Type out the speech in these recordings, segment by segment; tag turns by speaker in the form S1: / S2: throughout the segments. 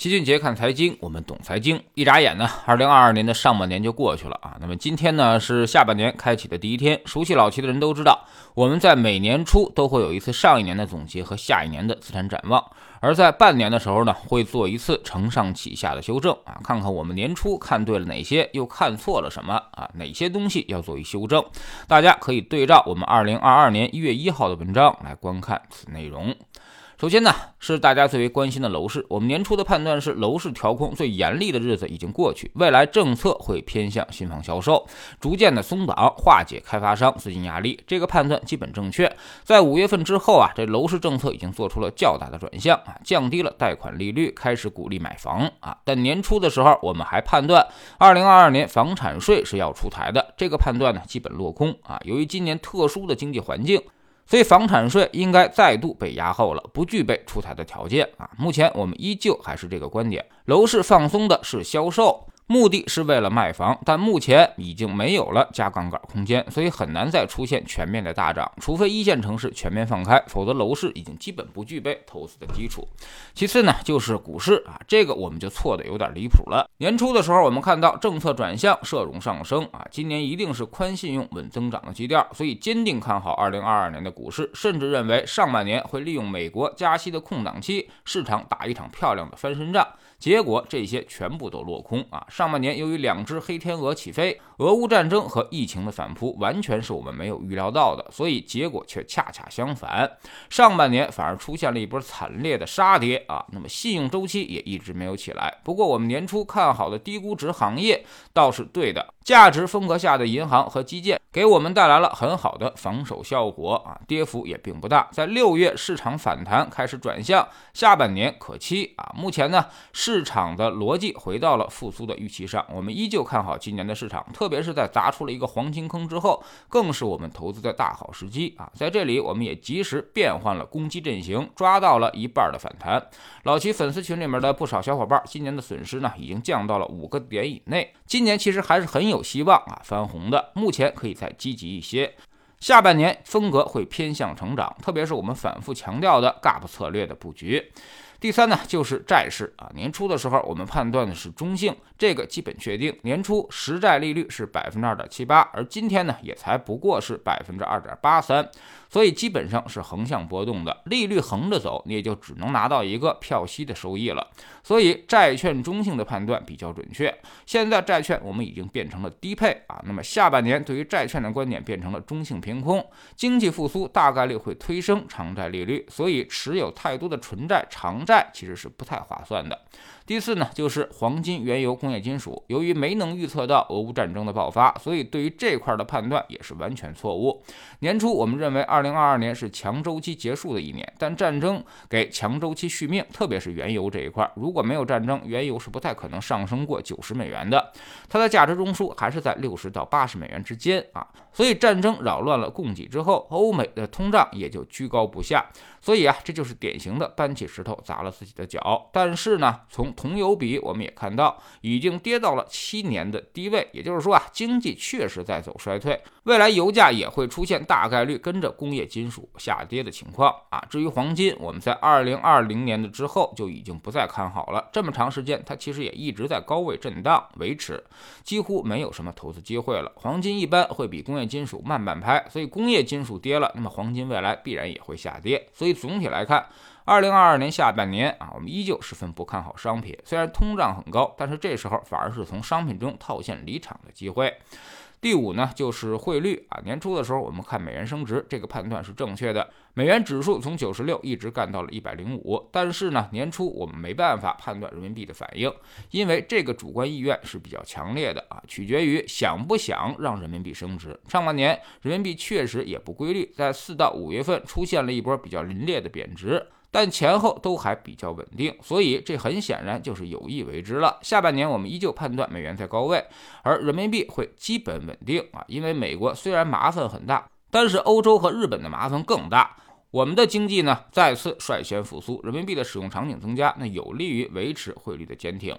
S1: 齐俊杰看财经，我们懂财经。一眨眼呢，二零二二年的上半年就过去了啊。那么今天呢是下半年开启的第一天。熟悉老齐的人都知道，我们在每年初都会有一次上一年的总结和下一年的资产展望，而在半年的时候呢，会做一次承上启下的修正啊，看看我们年初看对了哪些，又看错了什么啊，哪些东西要做一修正。大家可以对照我们二零二二年一月一号的文章来观看此内容。首先呢，是大家最为关心的楼市。我们年初的判断是，楼市调控最严厉的日子已经过去，未来政策会偏向新房销售，逐渐的松绑，化解开发商资金压力。这个判断基本正确。在五月份之后啊，这楼市政策已经做出了较大的转向啊，降低了贷款利率，开始鼓励买房啊。但年初的时候，我们还判断二零二二年房产税是要出台的，这个判断呢，基本落空啊。由于今年特殊的经济环境。所以房产税应该再度被压后了，不具备出台的条件啊。目前我们依旧还是这个观点，楼市放松的是销售。目的是为了卖房，但目前已经没有了加杠杆空间，所以很难再出现全面的大涨，除非一线城市全面放开，否则楼市已经基本不具备投资的基础。其次呢，就是股市啊，这个我们就错的有点离谱了。年初的时候，我们看到政策转向，社融上升啊，今年一定是宽信用、稳增长的基调，所以坚定看好2022年的股市，甚至认为上半年会利用美国加息的空档期，市场打一场漂亮的翻身仗。结果这些全部都落空啊！上半年由于两只黑天鹅起飞，俄乌战争和疫情的反扑，完全是我们没有预料到的，所以结果却恰恰相反，上半年反而出现了一波惨烈的杀跌啊！那么信用周期也一直没有起来。不过我们年初看好的低估值行业倒是对的。价值风格下的银行和基建给我们带来了很好的防守效果啊，跌幅也并不大。在六月市场反弹开始转向，下半年可期啊。目前呢，市场的逻辑回到了复苏的预期上，我们依旧看好今年的市场，特别是在砸出了一个黄金坑之后，更是我们投资的大好时机啊。在这里，我们也及时变换了攻击阵型，抓到了一半的反弹。老齐粉丝群里面的不少小伙伴，今年的损失呢，已经降到了五个点以内。今年其实还是很有希望啊翻红的，目前可以再积极一些。下半年风格会偏向成长，特别是我们反复强调的 GAP 策略的布局。第三呢，就是债市啊，年初的时候我们判断的是中性，这个基本确定。年初实债利率是百分之二点七八，而今天呢也才不过是百分之二点八三，所以基本上是横向波动的。利率横着走，你也就只能拿到一个票息的收益了。所以债券中性的判断比较准确。现在债券我们已经变成了低配啊，那么下半年对于债券的观点变成了中性偏空，经济复苏大概率会推升长债利率，所以持有太多的纯债长。债其实是不太划算的。第四呢，就是黄金、原油、工业金属。由于没能预测到俄乌战争的爆发，所以对于这块的判断也是完全错误。年初我们认为2022年是强周期结束的一年，但战争给强周期续命，特别是原油这一块，如果没有战争，原油是不太可能上升过九十美元的，它的价值中枢还是在六十到八十美元之间啊。所以战争扰乱了供给之后，欧美的通胀也就居高不下。所以啊，这就是典型的搬起石头砸砸了自己的脚。但是呢，从铜油比我们也看到，已经跌到了七年的低位，也就是说啊，经济确实在走衰退。未来油价也会出现大概率跟着工业金属下跌的情况啊。至于黄金，我们在二零二零年的之后就已经不再看好了。这么长时间，它其实也一直在高位震荡维持，几乎没有什么投资机会了。黄金一般会比工业金属慢半拍，所以工业金属跌了，那么黄金未来必然也会下跌。所以总体来看，二零二二年下半年啊，我们依旧十分不看好商品。虽然通胀很高，但是这时候反而是从商品中套现离场的机会。第五呢，就是汇率啊。年初的时候，我们看美元升值，这个判断是正确的。美元指数从九十六一直干到了一百零五，但是呢，年初我们没办法判断人民币的反应，因为这个主观意愿是比较强烈的啊，取决于想不想让人民币升值。上半年人民币确实也不规律，在四到五月份出现了一波比较凌冽的贬值。但前后都还比较稳定，所以这很显然就是有意为之了。下半年我们依旧判断美元在高位，而人民币会基本稳定啊，因为美国虽然麻烦很大，但是欧洲和日本的麻烦更大。我们的经济呢再次率先复苏，人民币的使用场景增加，那有利于维持汇率的坚挺。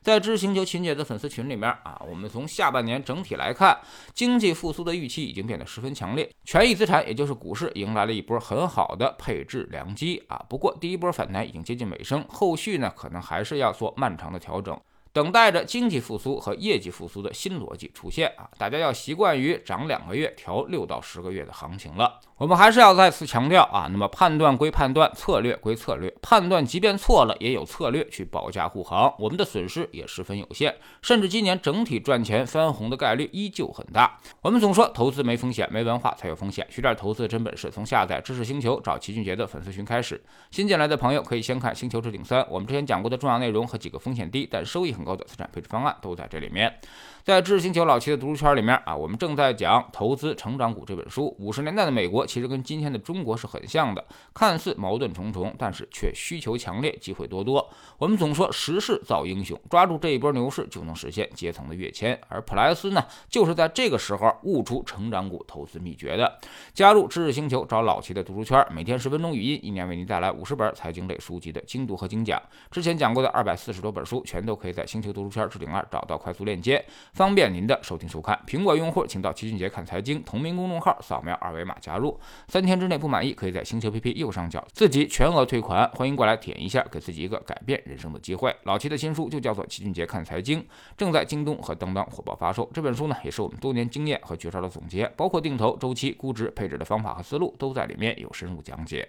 S1: 在知识星球秦姐的粉丝群里面啊，我们从下半年整体来看，经济复苏的预期已经变得十分强烈，权益资产也就是股市迎来了一波很好的配置良机啊。不过第一波反弹已经接近尾声，后续呢可能还是要做漫长的调整。等待着经济复苏和业绩复苏的新逻辑出现啊！大家要习惯于涨两个月调六到十个月的行情了。我们还是要再次强调啊，那么判断归判断，策略归策略，判断即便错了，也有策略去保驾护航，我们的损失也十分有限，甚至今年整体赚钱翻红的概率依旧很大。我们总说投资没风险，没文化才有风险，学点投资的真本事，从下载知识星球找齐俊杰的粉丝群开始。新进来的朋友可以先看《星球置顶三》，我们之前讲过的重要内容和几个风险低但收益很高的资产配置方案都在这里面。在知识星球老齐的读书圈里面啊，我们正在讲《投资成长股》这本书。五十年代的美国其实跟今天的中国是很像的，看似矛盾重重，但是却需求强烈，机会多多。我们总说时势造英雄，抓住这一波牛市就能实现阶层的跃迁。而普莱斯呢，就是在这个时候悟出成长股投资秘诀的。加入知识星球，找老齐的读书圈，每天十分钟语音，一年为您带来五十本财经类书籍的精读和精讲。之前讲过的二百四十多本书，全都可以在星球读书圈置顶二找到快速链接。方便您的收听收看。苹果用户请到齐俊杰看财经同名公众号，扫描二维码加入。三天之内不满意，可以在星球 PP 右上角自己全额退款。欢迎过来体验一下，给自己一个改变人生的机会。老齐的新书就叫做《齐俊杰看财经》，正在京东和当当火爆发售。这本书呢，也是我们多年经验和绝招的总结，包括定投、周期、估值、配置的方法和思路，都在里面有深入讲解。